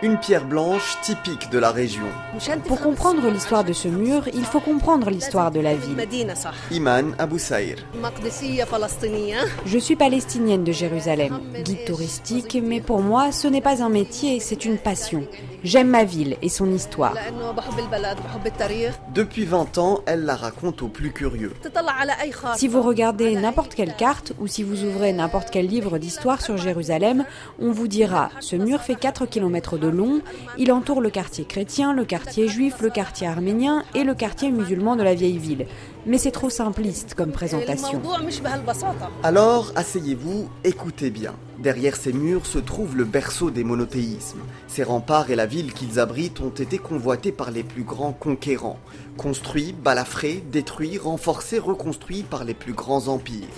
Une pierre blanche typique de la région. Pour comprendre l'histoire de ce mur, il faut comprendre l'histoire de la ville. Iman Abou Saïr. Je suis palestinienne de Jérusalem, guide touristique, mais pour moi, ce n'est pas un métier, c'est une passion. J'aime ma ville et son histoire. Depuis 20 ans, elle la raconte aux plus curieux. Si vous regardez n'importe quelle carte ou si vous ouvrez n'importe quel livre d'histoire sur Jérusalem, on vous dira ce mur fait 4 km de long, il entoure le quartier chrétien, le quartier juif, le quartier arménien et le quartier musulman de la vieille ville. Mais c'est trop simpliste comme présentation. Alors, asseyez-vous, écoutez bien. Derrière ces murs se trouve le berceau des monothéismes. Ces remparts et la ville qu'ils abritent ont été convoités par les plus grands conquérants. Construits, balafrés, détruits, renforcés, reconstruits par les plus grands empires.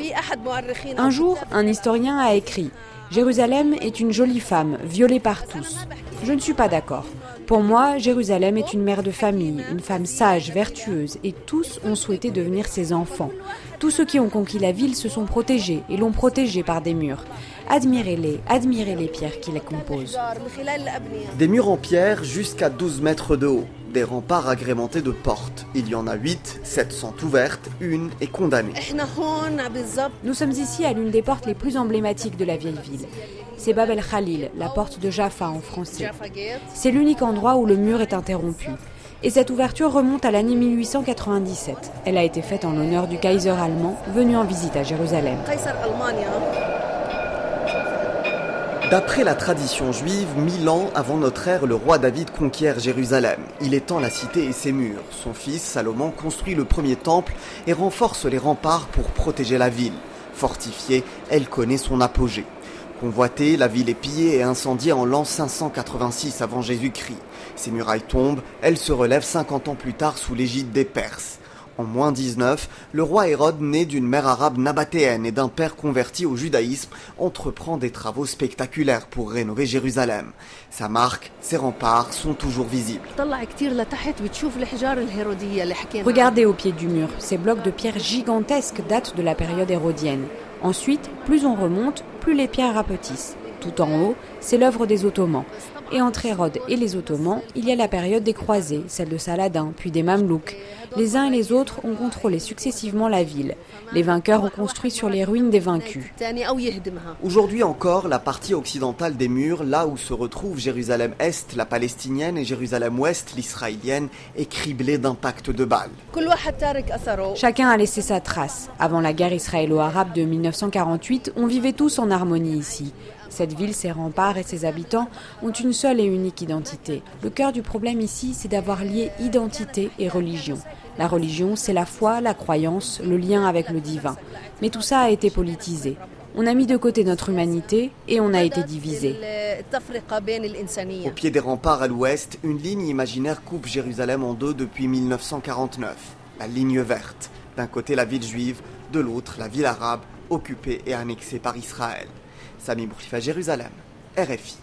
Un jour, un historien a écrit Jérusalem est une jolie femme, violée par tous. Je ne suis pas d'accord. Pour moi, Jérusalem est une mère de famille, une femme sage, vertueuse, et tous ont souhaité devenir ses enfants. Tous ceux qui ont conquis la ville se sont protégés et l'ont protégée par des murs. Admirez-les, admirez les pierres qui les composent. Des murs en pierre jusqu'à 12 mètres de haut, des remparts agrémentés de portes. Il y en a 8, 7 sont ouvertes, une est condamnée. Nous sommes ici à l'une des portes les plus emblématiques de la vieille ville. C'est Bab el Khalil, la porte de Jaffa en français. C'est l'unique endroit où le mur est interrompu. Et cette ouverture remonte à l'année 1897. Elle a été faite en l'honneur du Kaiser allemand venu en visite à Jérusalem. D'après la tradition juive, mille ans avant notre ère, le roi David conquiert Jérusalem. Il étend la cité et ses murs. Son fils, Salomon, construit le premier temple et renforce les remparts pour protéger la ville. Fortifiée, elle connaît son apogée. Convoitée, la ville est pillée et incendiée en l'an 586 avant Jésus-Christ. Ses murailles tombent, elle se relève 50 ans plus tard sous l'égide des Perses. En moins 19, le roi Hérode, né d'une mère arabe nabatéenne et d'un père converti au judaïsme, entreprend des travaux spectaculaires pour rénover Jérusalem. Sa marque, ses remparts sont toujours visibles. Regardez au pied du mur, ces blocs de pierre gigantesques datent de la période hérodienne. Ensuite, plus on remonte, plus les pierres rapetissent. Tout en haut, c'est l'œuvre des Ottomans. Et entre Hérode et les Ottomans, il y a la période des croisés, celle de Saladin, puis des Mamelouks. Les uns et les autres ont contrôlé successivement la ville. Les vainqueurs ont construit sur les ruines des vaincus. Aujourd'hui encore, la partie occidentale des murs, là où se retrouve Jérusalem-Est, la palestinienne, et Jérusalem-Ouest, l'israélienne, est criblée d'impacts de balles. Chacun a laissé sa trace. Avant la guerre israélo-arabe de 1948, on vivait tous en harmonie ici. Cette ville, ses remparts et ses habitants ont une seule et unique identité. Le cœur du problème ici, c'est d'avoir lié identité et religion. La religion, c'est la foi, la croyance, le lien avec le divin. Mais tout ça a été politisé. On a mis de côté notre humanité et on a été divisé. Au pied des remparts à l'ouest, une ligne imaginaire coupe Jérusalem en deux depuis 1949. La ligne verte. D'un côté la ville juive, de l'autre la ville arabe, occupée et annexée par Israël. Sami Bourlifa, Jérusalem, RFI.